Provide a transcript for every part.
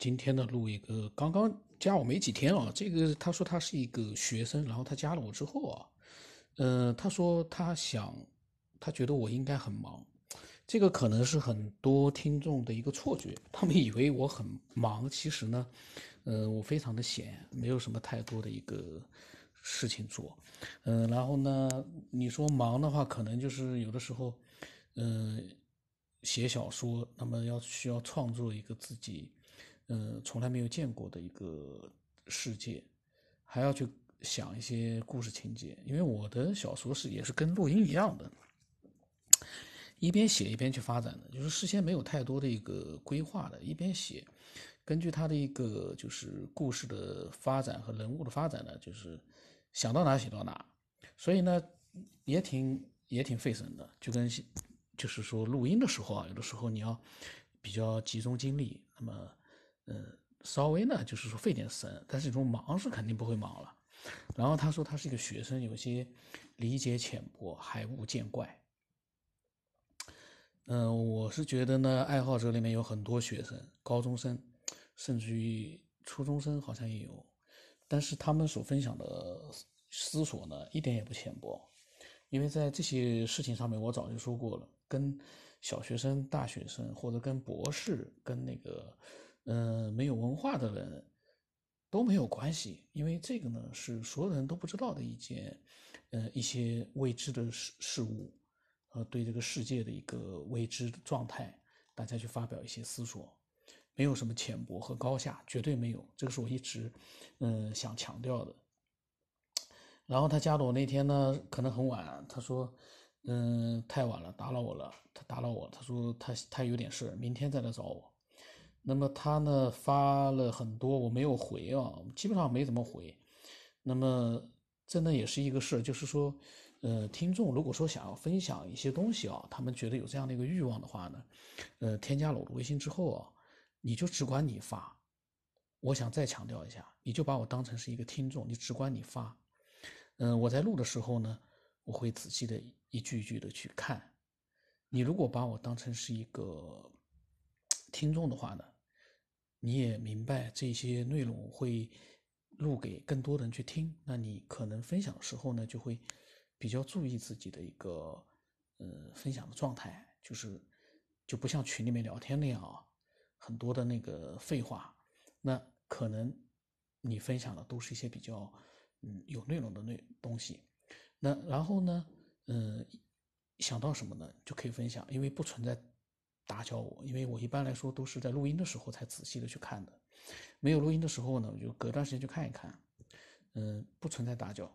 今天呢录一个，刚刚加我没几天啊。这个他说他是一个学生，然后他加了我之后啊，嗯，他说他想，他觉得我应该很忙，这个可能是很多听众的一个错觉，他们以为我很忙，其实呢，呃，我非常的闲，没有什么太多的一个事情做，嗯，然后呢，你说忙的话，可能就是有的时候，嗯。写小说，那么要需要创作一个自己，呃，从来没有见过的一个世界，还要去想一些故事情节。因为我的小说是也是跟录音一样的，一边写一边去发展的，就是事先没有太多的一个规划的，一边写，根据他的一个就是故事的发展和人物的发展呢，就是想到哪写到哪，所以呢，也挺也挺费神的，就跟。就是说，录音的时候啊，有的时候你要比较集中精力，那么，嗯，稍微呢，就是说费点神，但是这种忙是肯定不会忙了。然后他说他是一个学生，有些理解浅薄，还勿见怪。嗯，我是觉得呢，爱好者里面有很多学生，高中生，甚至于初中生好像也有，但是他们所分享的思索呢，一点也不浅薄。因为在这些事情上面，我早就说过了，跟小学生、大学生，或者跟博士、跟那个，呃，没有文化的人都没有关系。因为这个呢，是所有人都不知道的一件，呃，一些未知的事事物，呃，对这个世界的一个未知的状态，大家去发表一些思索，没有什么浅薄和高下，绝对没有。这个是我一直，嗯，想强调的。然后他加的我那天呢，可能很晚。他说：“嗯，太晚了，打扰我了。”他打扰我，他说他他有点事，明天再来找我。那么他呢发了很多，我没有回啊，基本上没怎么回。那么这呢也是一个事，就是说，呃，听众如果说想要分享一些东西啊，他们觉得有这样的一个欲望的话呢，呃，添加了我的微信之后啊，你就只管你发。我想再强调一下，你就把我当成是一个听众，你只管你发。嗯，我在录的时候呢，我会仔细的一句一句的去看。你如果把我当成是一个听众的话呢，你也明白这些内容会录给更多人去听，那你可能分享的时候呢，就会比较注意自己的一个呃分享的状态，就是就不像群里面聊天那样啊，很多的那个废话，那可能你分享的都是一些比较。嗯，有内容的内东西，那然后呢，嗯，想到什么呢，就可以分享，因为不存在打搅我，因为我一般来说都是在录音的时候才仔细的去看的，没有录音的时候呢，我就隔段时间去看一看，嗯，不存在打搅。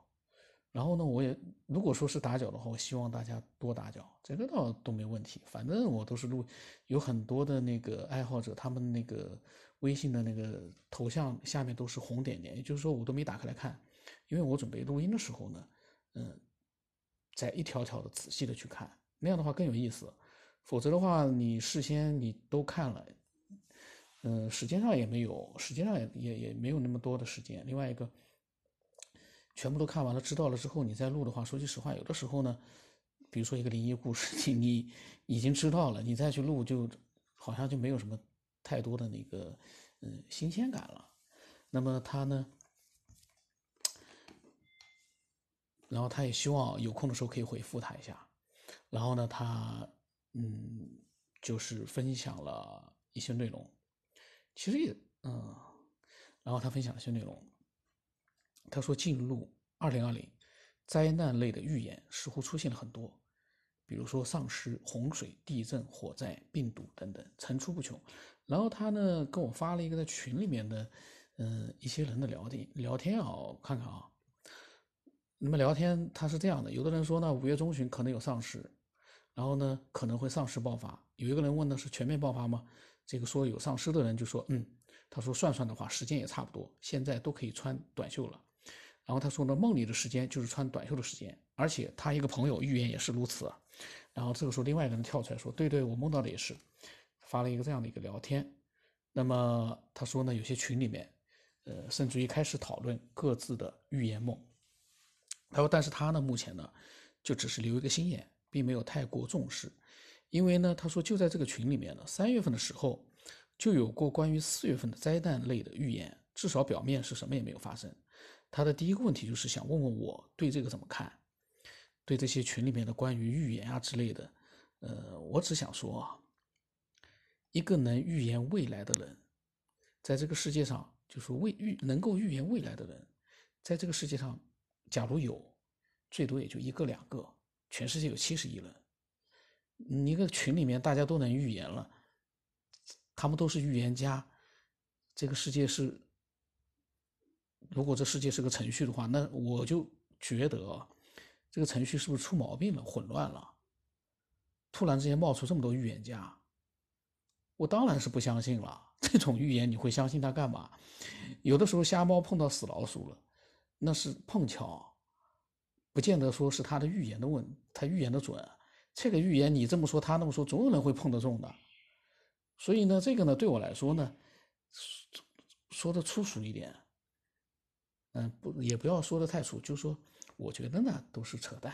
然后呢，我也如果说是打搅的话，我希望大家多打搅，这个倒都没问题。反正我都是录，有很多的那个爱好者，他们那个微信的那个头像下面都是红点点，也就是说我都没打开来看。因为我准备录音的时候呢，嗯，在一条条的仔细的去看，那样的话更有意思。否则的话，你事先你都看了，嗯，时间上也没有，时间上也也也没有那么多的时间。另外一个，全部都看完了，知道了之后，你再录的话，说句实话，有的时候呢，比如说一个灵异故事，你你已经知道了，你再去录，就好像就没有什么太多的那个嗯新鲜感了。那么他呢？然后他也希望有空的时候可以回复他一下，然后呢，他嗯，就是分享了一些内容，其实也嗯，然后他分享了一些内容，他说进入二零二零，灾难类的预言似乎出现了很多，比如说丧尸、洪水、地震、火灾、病毒等等层出不穷。然后他呢跟我发了一个在群里面的嗯一些人的聊天聊天啊，看看啊。那么聊天他是这样的，有的人说呢，五月中旬可能有丧尸，然后呢可能会丧尸爆发。有一个人问的是全面爆发吗？这个说有丧尸的人就说，嗯，他说算算的话，时间也差不多，现在都可以穿短袖了。然后他说呢，梦里的时间就是穿短袖的时间，而且他一个朋友预言也是如此。然后这个时候另外一个人跳出来说，对对，我梦到的也是，发了一个这样的一个聊天。那么他说呢，有些群里面，呃，甚至于开始讨论各自的预言梦。他说：“但是他呢，目前呢，就只是留一个心眼，并没有太过重视，因为呢，他说就在这个群里面呢，三月份的时候，就有过关于四月份的灾难类的预言，至少表面是什么也没有发生。他的第一个问题就是想问问我对这个怎么看，对这些群里面的关于预言啊之类的，呃，我只想说啊，一个能预言未来的人，在这个世界上，就是未预能够预言未来的人，在这个世界上，假如有，最多也就一个两个，全世界有七十亿人，你一个群里面大家都能预言了，他们都是预言家，这个世界是。如果这世界是个程序的话，那我就觉得这个程序是不是出毛病了、混乱了？突然之间冒出这么多预言家，我当然是不相信了。这种预言你会相信他干嘛？有的时候瞎猫碰到死老鼠了，那是碰巧，不见得说是他的预言的问，他预言的准。这个预言你这么说，他那么说，总有人会碰得中的。所以呢，这个呢，对我来说呢，说的粗俗一点。嗯，不，也不要说的太粗，就说我觉得呢，都是扯淡。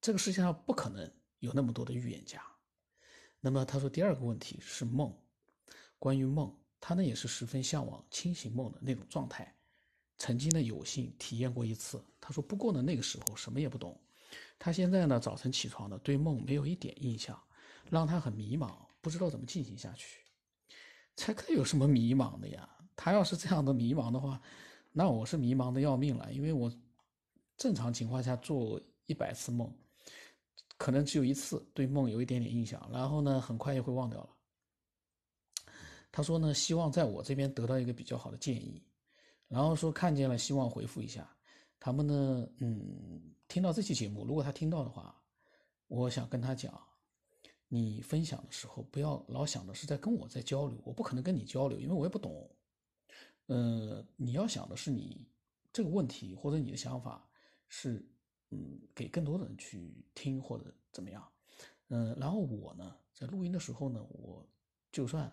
这个世界上不可能有那么多的预言家。那么他说第二个问题是梦，关于梦，他呢也是十分向往清醒梦的那种状态，曾经呢有幸体验过一次。他说不过呢那个时候什么也不懂，他现在呢早晨起床呢对梦没有一点印象，让他很迷茫，不知道怎么进行下去。这个有什么迷茫的呀？他要是这样的迷茫的话，那我是迷茫的要命了，因为我正常情况下做一百次梦，可能只有一次对梦有一点点印象，然后呢，很快又会忘掉了。他说呢，希望在我这边得到一个比较好的建议，然后说看见了，希望回复一下。他们呢，嗯，听到这期节目，如果他听到的话，我想跟他讲，你分享的时候不要老想的是在跟我在交流，我不可能跟你交流，因为我也不懂。呃，你要想的是你这个问题或者你的想法是，嗯，给更多的人去听或者怎么样，嗯，然后我呢，在录音的时候呢，我就算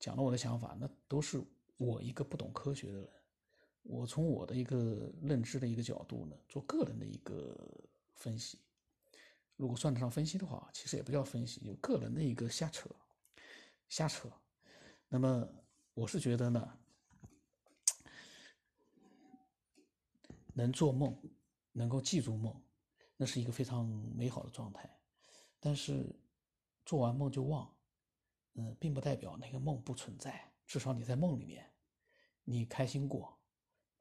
讲了我的想法，那都是我一个不懂科学的人，我从我的一个认知的一个角度呢，做个人的一个分析，如果算得上分析的话，其实也不叫分析，就个人的一个瞎扯，瞎扯。那么我是觉得呢。能做梦，能够记住梦，那是一个非常美好的状态。但是，做完梦就忘，嗯，并不代表那个梦不存在。至少你在梦里面，你开心过，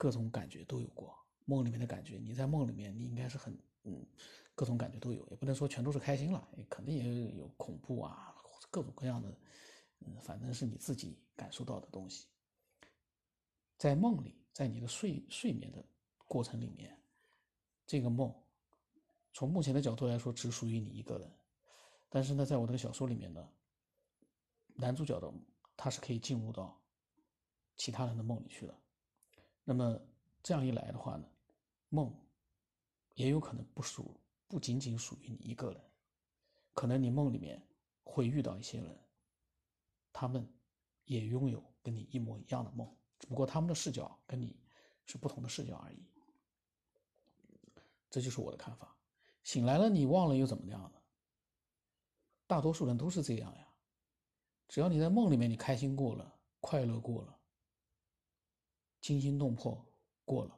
各种感觉都有过。梦里面的感觉，你在梦里面，你应该是很，嗯，各种感觉都有。也不能说全都是开心了，肯定也有恐怖啊，各种各样的，嗯，反正是你自己感受到的东西。在梦里，在你的睡睡眠的。过程里面，这个梦，从目前的角度来说，只属于你一个人。但是呢，在我这个小说里面呢，男主角的他是可以进入到其他人的梦里去的。那么这样一来的话呢，梦也有可能不属不仅仅属于你一个人，可能你梦里面会遇到一些人，他们也拥有跟你一模一样的梦，只不过他们的视角跟你是不同的视角而已。这就是我的看法。醒来了，你忘了又怎么样呢？大多数人都是这样呀。只要你在梦里面，你开心过了，快乐过了，惊心动魄过了，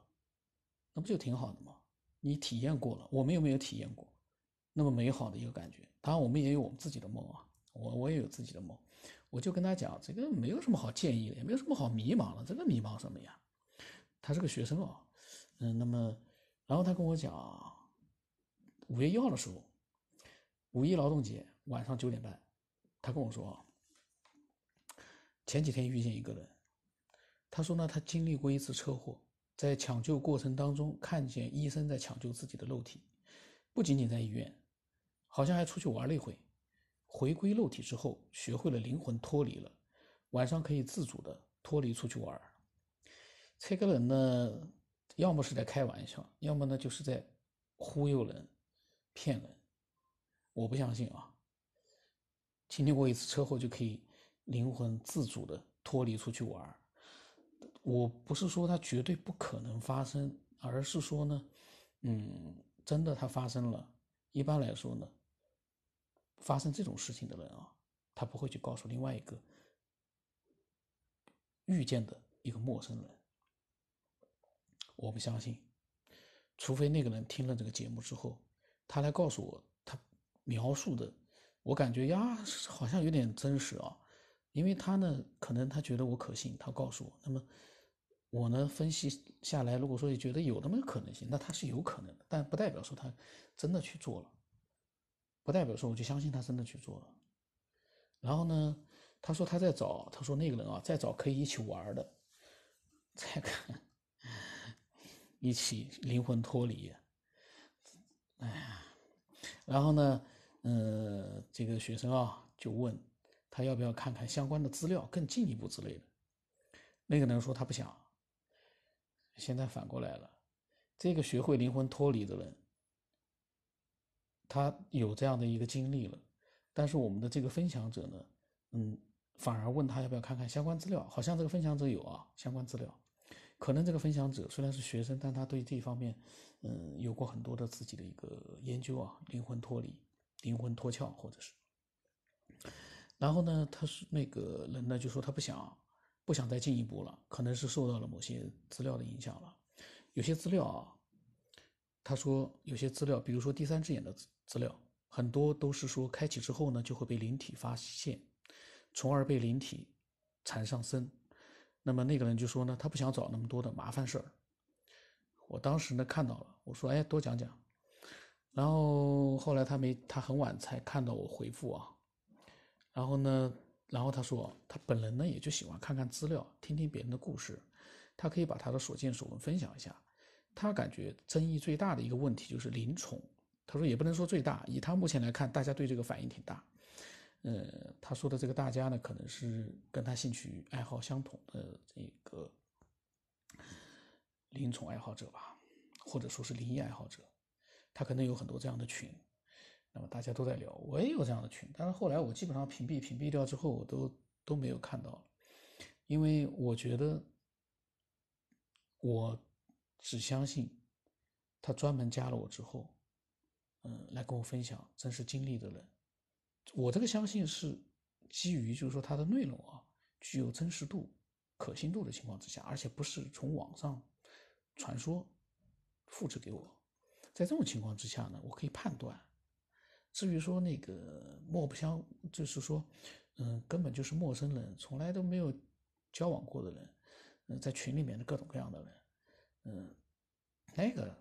那不就挺好的吗？你体验过了，我们有没有体验过那么美好的一个感觉？当然，我们也有我们自己的梦啊。我我也有自己的梦。我就跟他讲，这个没有什么好建议的，也没有什么好迷茫的。这个迷茫什么呀？他是个学生啊。嗯，那么。然后他跟我讲，五月一号的时候，五一劳动节晚上九点半，他跟我说，前几天遇见一个人，他说呢，他经历过一次车祸，在抢救过程当中看见医生在抢救自己的肉体，不仅仅在医院，好像还出去玩了一回，回归肉体之后，学会了灵魂脱离了，晚上可以自主的脱离出去玩。这个人呢？要么是在开玩笑，要么呢就是在忽悠人、骗人。我不相信啊！经历过一次车祸就可以灵魂自主的脱离出去玩我不是说它绝对不可能发生，而是说呢，嗯，真的它发生了。一般来说呢，发生这种事情的人啊，他不会去告诉另外一个遇见的一个陌生人。我不相信，除非那个人听了这个节目之后，他来告诉我他描述的，我感觉呀好像有点真实啊，因为他呢可能他觉得我可信，他告诉我，那么我呢分析下来，如果说也觉得有那么个可能性，那他是有可能的，但不代表说他真的去做了，不代表说我就相信他真的去做了。然后呢，他说他在找，他说那个人啊在找可以一起玩的，再看。一起灵魂脱离，哎呀，然后呢，呃，这个学生啊就问他要不要看看相关的资料，更进一步之类的。那个人说他不想。现在反过来了，这个学会灵魂脱离的人，他有这样的一个经历了，但是我们的这个分享者呢，嗯，反而问他要不要看看相关资料，好像这个分享者有啊相关资料。可能这个分享者虽然是学生，但他对这方面，嗯，有过很多的自己的一个研究啊，灵魂脱离、灵魂脱壳，或者是。然后呢，他是那个人呢，就说他不想，不想再进一步了，可能是受到了某些资料的影响了。有些资料啊，他说有些资料，比如说第三只眼的资料，很多都是说开启之后呢，就会被灵体发现，从而被灵体缠上身。那么那个人就说呢，他不想找那么多的麻烦事儿。我当时呢看到了，我说哎，多讲讲。然后后来他没，他很晚才看到我回复啊。然后呢，然后他说他本人呢也就喜欢看看资料，听听别人的故事，他可以把他的所见所闻分享一下。他感觉争议最大的一个问题就是灵宠。他说也不能说最大，以他目前来看，大家对这个反应挺大。呃，他说的这个大家呢，可能是跟他兴趣爱好相同的这个灵宠爱好者吧，或者说是灵异爱好者，他可能有很多这样的群，那么大家都在聊，我也有这样的群，但是后来我基本上屏蔽屏蔽掉之后，我都都没有看到了，因为我觉得我只相信他专门加了我之后，嗯，来跟我分享真实经历的人。我这个相信是基于，就是说他的内容啊具有真实度、可信度的情况之下，而且不是从网上传说复制给我。在这种情况之下呢，我可以判断。至于说那个莫不相，就是说，嗯，根本就是陌生人，从来都没有交往过的人，嗯，在群里面的各种各样的人，嗯，那个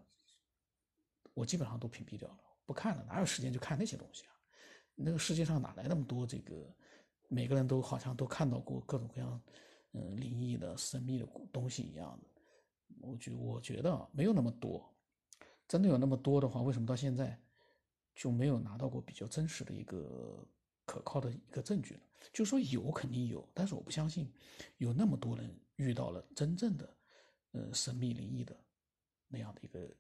我基本上都屏蔽掉了，不看了，哪有时间去看那些东西啊？那个世界上哪来那么多这个？每个人都好像都看到过各种各样，嗯，灵异的、神秘的东西一样的。我觉我觉得没有那么多。真的有那么多的话，为什么到现在就没有拿到过比较真实的一个可靠的一个证据呢？就说有肯定有，但是我不相信有那么多人遇到了真正的，呃，神秘灵异的那样的一个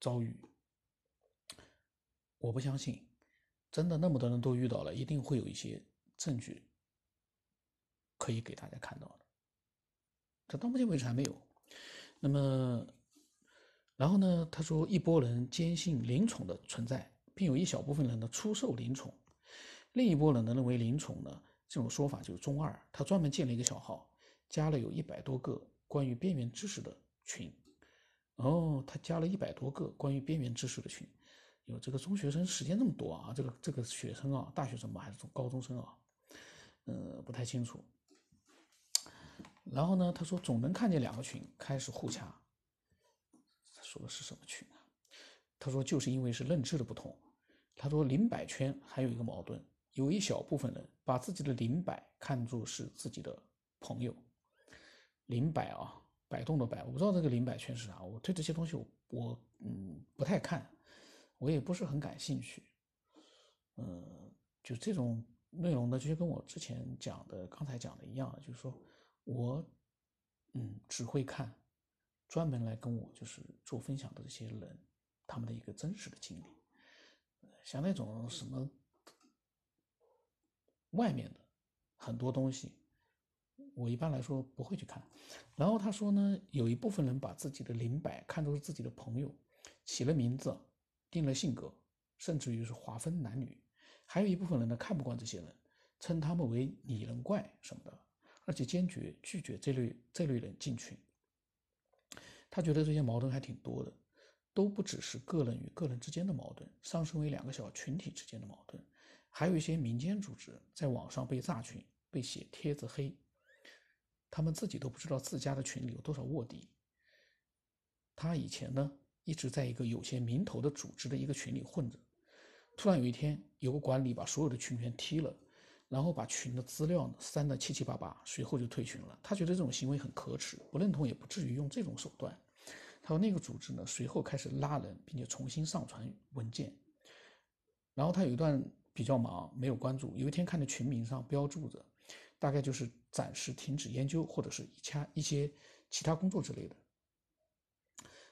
遭遇。我不相信，真的那么多人都遇到了，一定会有一些证据可以给大家看到的。这到目前为止还没有。那么，然后呢？他说，一波人坚信灵宠的存在，并有一小部分人呢出售灵宠，另一波人呢认为灵宠呢这种说法就是中二。他专门建了一个小号，加了有一百多个关于边缘知识的群。哦，他加了一百多个关于边缘知识的群。有这个中学生时间这么多啊？这个这个学生啊，大学生吧还是中高中生啊？呃，不太清楚。然后呢，他说总能看见两个群开始互掐。说的是什么群啊？他说就是因为是认知的不同。他说灵摆圈还有一个矛盾，有一小部分人把自己的灵摆看作是自己的朋友。灵摆啊，摆动的摆，我不知道这个灵摆圈是啥。我对这些东西我我嗯不太看。我也不是很感兴趣，嗯，就这种内容呢，就跟我之前讲的、刚才讲的一样，就是说我，嗯，只会看专门来跟我就是做分享的这些人，他们的一个真实的经历，像那种什么外面的很多东西，我一般来说不会去看。然后他说呢，有一部分人把自己的灵摆看作是自己的朋友，起了名字。定了性格，甚至于是划分男女。还有一部分人呢看不惯这些人，称他们为拟人怪什么的，而且坚决拒绝这类这类人进群。他觉得这些矛盾还挺多的，都不只是个人与个人之间的矛盾，上升为两个小群体之间的矛盾，还有一些民间组织在网上被炸群、被写帖子黑，他们自己都不知道自家的群里有多少卧底。他以前呢一直在一个有些名头的组织的一个群里混着。突然有一天，有个管理把所有的群员踢了，然后把群的资料呢删得七七八八，随后就退群了。他觉得这种行为很可耻，不认同也不至于用这种手段。他说那个组织呢随后开始拉人，并且重新上传文件。然后他有一段比较忙，没有关注。有一天看到群名上标注着，大概就是暂时停止研究或者是一掐一些其他工作之类的。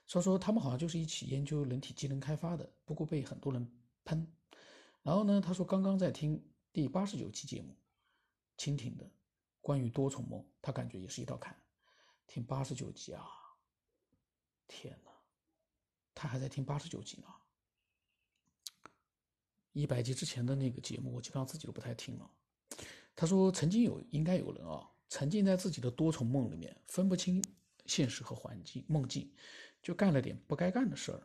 所以说他们好像就是一起研究人体机能开发的，不过被很多人。喷，然后呢？他说刚刚在听第八十九期节目，蜻蜓的关于多重梦，他感觉也是一道坎。听八十九集啊，天哪，他还在听八十九集呢。一百集之前的那个节目，我基本上自己都不太听了。他说曾经有，应该有人啊，沉浸在自己的多重梦里面，分不清现实和环境梦境，就干了点不该干的事儿，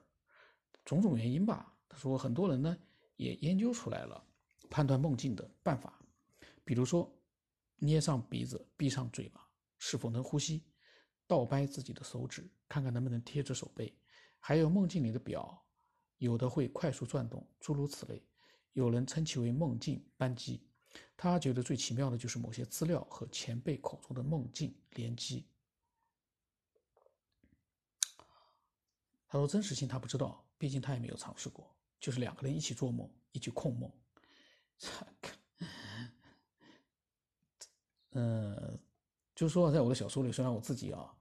种种原因吧。他说，很多人呢也研究出来了判断梦境的办法，比如说捏上鼻子、闭上嘴巴，是否能呼吸；倒掰自己的手指，看看能不能贴着手背；还有梦境里的表，有的会快速转动，诸如此类。有人称其为梦境扳机。他觉得最奇妙的就是某些资料和前辈口中的梦境联机。他说真实性他不知道，毕竟他也没有尝试过。就是两个人一起做梦，一起控梦。嗯，就是说，在我的小说里，虽然我自己啊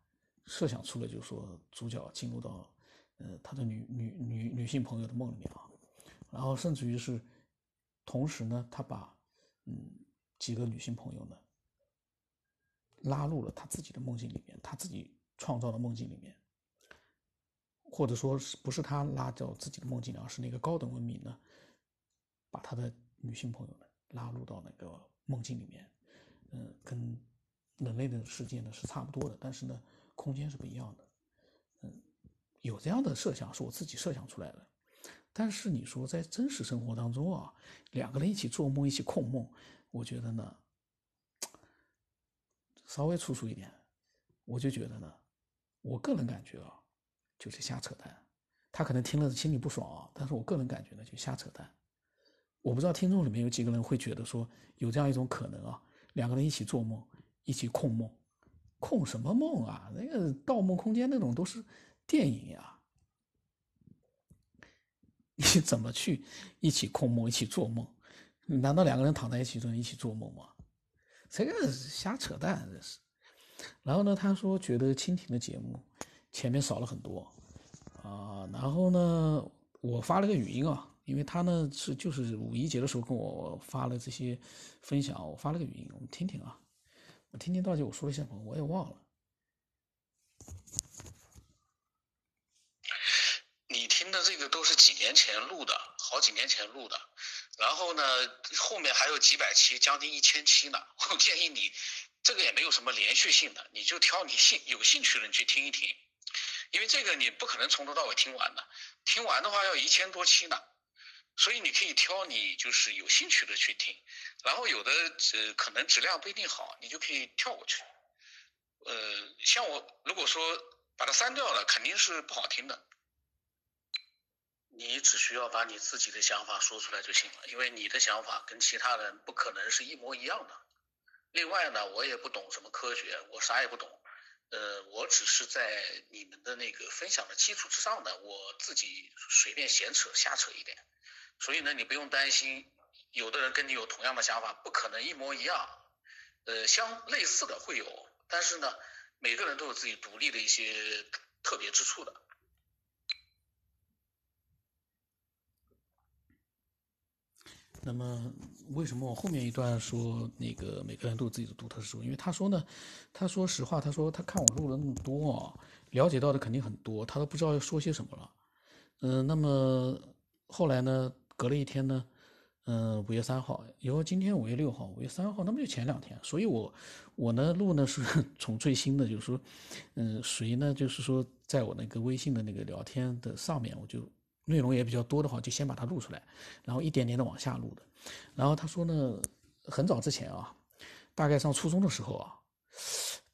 设想出了，就是说主角进入到呃他的女女女女性朋友的梦里面啊，然后甚至于是同时呢，他把嗯几个女性朋友呢拉入了他自己的梦境里面，他自己创造的梦境里面。或者说是不是他拉到自己的梦境里，而是那个高等文明呢，把他的女性朋友呢拉入到那个梦境里面，嗯，跟人类的世界呢是差不多的，但是呢，空间是不一样的，嗯，有这样的设想是我自己设想出来的，但是你说在真实生活当中啊，两个人一起做梦，一起控梦，我觉得呢，稍微粗俗一点，我就觉得呢，我个人感觉啊。就是瞎扯淡，他可能听了心里不爽啊，但是我个人感觉呢，就瞎扯淡。我不知道听众里面有几个人会觉得说有这样一种可能啊，两个人一起做梦，一起控梦，控什么梦啊？那个《盗梦空间》那种都是电影呀，你怎么去一起控梦，一起做梦？难道两个人躺在一起就能一起做梦吗？这个瞎扯淡，这是。然后呢，他说觉得蜻蜓的节目。前面少了很多，啊，然后呢，我发了个语音啊，因为他呢是就是五一节的时候跟我发了这些分享，我发了个语音，我们听听啊，我听听到底我说了些什么，我也忘了。你听的这个都是几年前录的，好几年前录的，然后呢，后面还有几百期，将近一千期呢。我建议你，这个也没有什么连续性的，你就挑你兴有兴趣的你去听一听。因为这个你不可能从头到尾听完的，听完的话要一千多期呢，所以你可以挑你就是有兴趣的去听，然后有的呃可能质量不一定好，你就可以跳过去。呃，像我如果说把它删掉了，肯定是不好听的。你只需要把你自己的想法说出来就行了，因为你的想法跟其他人不可能是一模一样的。另外呢，我也不懂什么科学，我啥也不懂。呃，我只是在你们的那个分享的基础之上呢，我自己随便闲扯瞎扯一点，所以呢，你不用担心，有的人跟你有同样的想法，不可能一模一样，呃，相类似的会有，但是呢，每个人都有自己独立的一些特别之处的。那么，为什么我后面一段说那个每个人都有自己的独特之处？因为他说呢，他说实话，他说他看我录了那么多啊，了解到的肯定很多，他都不知道要说些什么了。嗯，那么后来呢，隔了一天呢，嗯，五月三号，以后今天五月六号，五月三号，那不就前两天？所以我我呢录呢是 从最新的，就是说，嗯，谁呢？就是说，在我那个微信的那个聊天的上面，我就内容也比较多的话，就先把它录出来，然后一点点的往下录的。然后他说呢，很早之前啊，大概上初中的时候啊。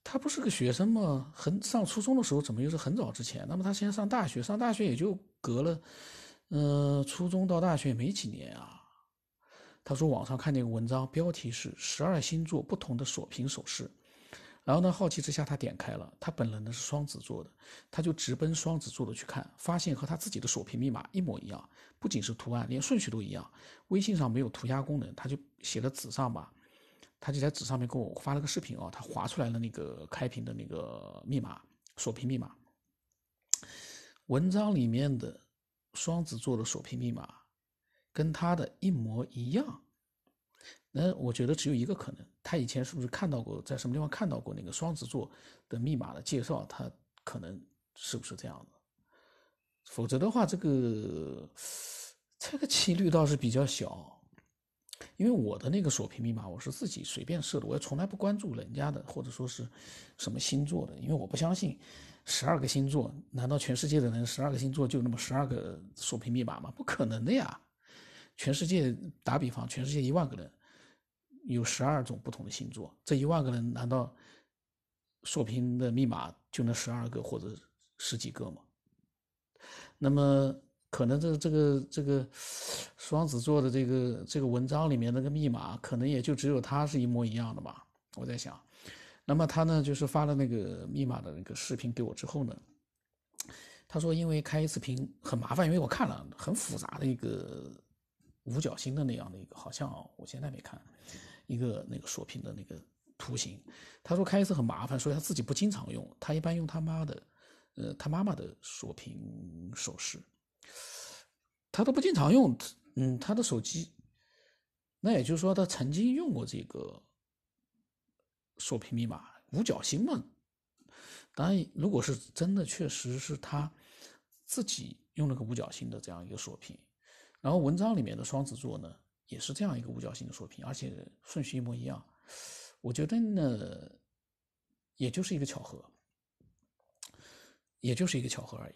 他不是个学生吗？很上初中的时候，怎么又是很早之前？那么他现在上大学，上大学也就隔了，嗯，初中到大学也没几年啊。他说网上看见个文章，标题是十二星座不同的锁屏手势。然后呢，好奇之下他点开了，他本人呢是双子座的，他就直奔双子座的去看，发现和他自己的锁屏密码一模一样，不仅是图案，连顺序都一样。微信上没有涂鸦功能，他就写在纸上吧。他就在纸上面给我发了个视频啊，他划出来了那个开屏的那个密码锁屏密码，文章里面的双子座的锁屏密码跟他的一模一样。那我觉得只有一个可能，他以前是不是看到过，在什么地方看到过那个双子座的密码的介绍？他可能是不是这样的？否则的话，这个这个几率倒是比较小。因为我的那个锁屏密码我是自己随便设的，我也从来不关注人家的或者说是什么星座的，因为我不相信十二个星座，难道全世界的人十二个星座就那么十二个锁屏密码吗？不可能的呀！全世界打比方，全世界一万个人有十二种不同的星座，这一万个人难道锁屏的密码就那十二个或者十几个吗？那么。可能这这个这个双子座的这个这个文章里面那个密码，可能也就只有他是一模一样的吧。我在想，那么他呢，就是发了那个密码的那个视频给我之后呢，他说因为开一次屏很麻烦，因为我看了很复杂的一个五角星的那样的一个，好像我现在没看一个那个锁屏的那个图形。他说开一次很麻烦，所以他自己不经常用，他一般用他妈的，呃，他妈妈的锁屏手势。他都不经常用，嗯，他的手机，那也就是说他曾经用过这个锁屏密码五角星嘛。当然，如果是真的，确实是他自己用了个五角星的这样一个锁屏。然后文章里面的双子座呢，也是这样一个五角星的锁屏，而且顺序一模一样。我觉得呢，也就是一个巧合，也就是一个巧合而已。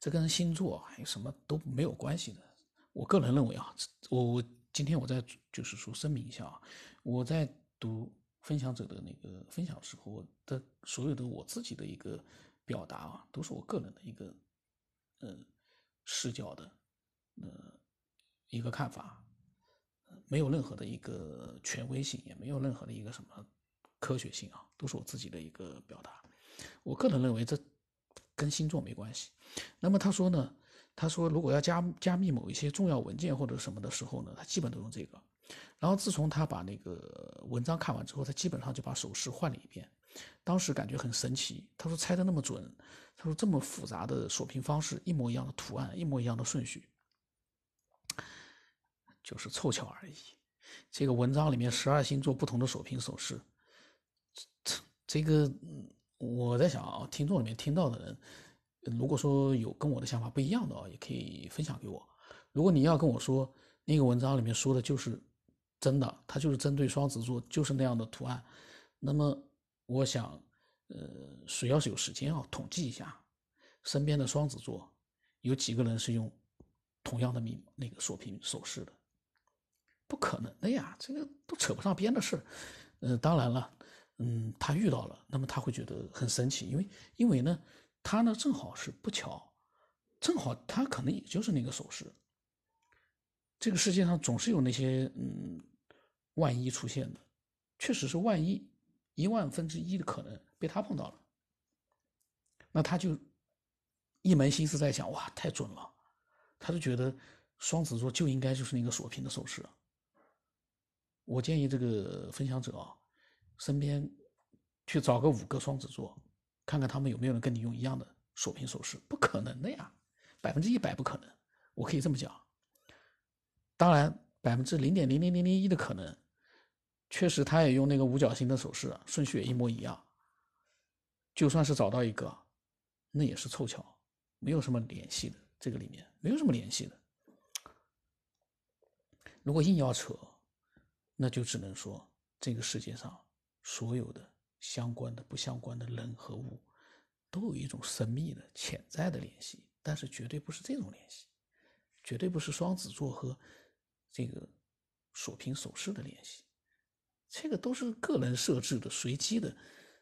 这跟星座还有什么都没有关系的。我个人认为啊，我我今天我在就是说声明一下啊，我在读分享者的那个分享时候我的所有的我自己的一个表达啊，都是我个人的一个呃视角的呃一个看法，没有任何的一个权威性，也没有任何的一个什么科学性啊，都是我自己的一个表达。我个人认为这。跟星座没关系。那么他说呢？他说如果要加加密某一些重要文件或者什么的时候呢，他基本都用这个。然后自从他把那个文章看完之后，他基本上就把手势换了一遍。当时感觉很神奇。他说猜的那么准。他说这么复杂的锁屏方式，一模一样的图案，一模一样的顺序，就是凑巧而已。这个文章里面十二星座不同的锁屏手势，这这个。我在想啊，听众里面听到的人，如果说有跟我的想法不一样的啊，也可以分享给我。如果你要跟我说那个文章里面说的就是真的，它就是针对双子座，就是那样的图案，那么我想，呃，谁要是有时间啊，统计一下身边的双子座有几个人是用同样的密那个锁屏手势的？不可能的呀，这个都扯不上边的事。呃，当然了。嗯，他遇到了，那么他会觉得很神奇，因为因为呢，他呢正好是不巧，正好他可能也就是那个手势。这个世界上总是有那些嗯万一出现的，确实是万一一万分之一的可能被他碰到了，那他就一门心思在想，哇，太准了，他就觉得双子座就应该就是那个锁屏的手势。我建议这个分享者啊。身边去找个五个双子座，看看他们有没有人跟你用一样的锁屏手势，不可能的呀，百分之一百不可能。我可以这么讲。当然，百分之零点零零零零一的可能，确实他也用那个五角星的手势，顺序也一模一样。就算是找到一个，那也是凑巧，没有什么联系的。这个里面没有什么联系的。如果硬要扯，那就只能说这个世界上所有的相关的、不相关的人和物，都有一种神秘的、潜在的联系，但是绝对不是这种联系，绝对不是双子座和这个锁屏手势的练习，这个都是个人设置的、随机的，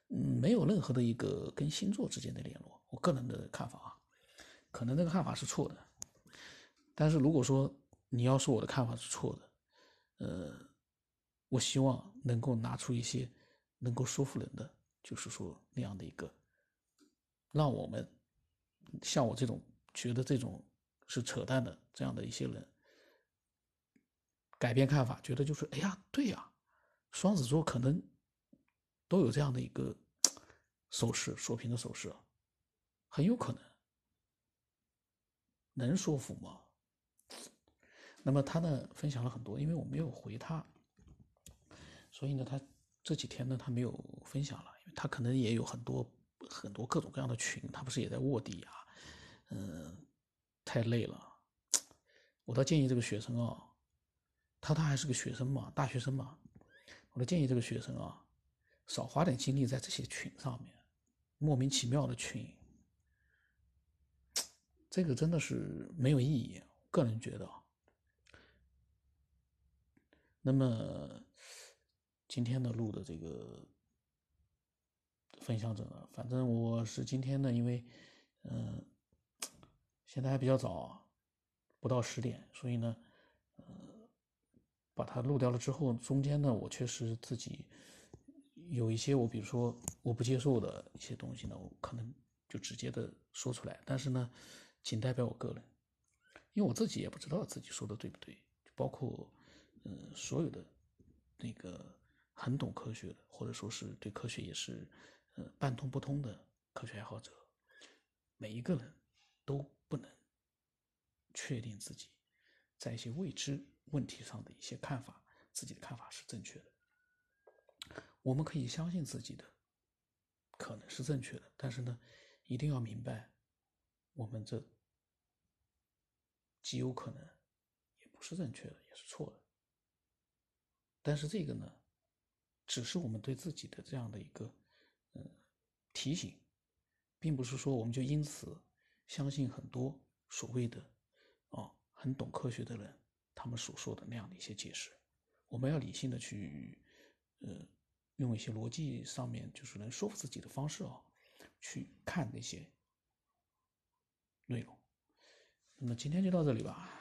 嗯，没有任何的一个跟星座之间的联络。我个人的看法啊，可能这个看法是错的，但是如果说你要说我的看法是错的，呃，我希望能够拿出一些能够说服人的，就是说那样的一个，让我们像我这种觉得这种是扯淡的这样的一些人改变看法，觉得就是哎呀，对呀，双子座可能都有这样的一个手势，锁屏的手势。很有可能能说服吗？那么他呢分享了很多，因为我没有回他，所以呢他这几天呢他没有分享了，因为他可能也有很多很多各种各样的群，他不是也在卧底啊，嗯，太累了。我倒建议这个学生啊，他他还是个学生嘛，大学生嘛，我都建议这个学生啊，少花点精力在这些群上面，莫名其妙的群。这个真的是没有意义，个人觉得。那么今天的录的这个分享者呢，反正我是今天呢，因为嗯，现在还比较早，不到十点，所以呢，把它录掉了之后，中间呢，我确实自己有一些我，比如说我不接受的一些东西呢，我可能就直接的说出来，但是呢。仅代表我个人，因为我自己也不知道自己说的对不对，包括，嗯，所有的那个很懂科学的，或者说是对科学也是，呃，半通不通的科学爱好者，每一个人都不能确定自己在一些未知问题上的一些看法，自己的看法是正确的。我们可以相信自己的可能是正确的，但是呢，一定要明白我们这。极有可能也不是正确的，也是错的。但是这个呢，只是我们对自己的这样的一个嗯提醒，并不是说我们就因此相信很多所谓的很懂科学的人他们所说的那样的一些解释。我们要理性的去呃用一些逻辑上面就是能说服自己的方式啊去看那些内容。那么今天就到这里吧。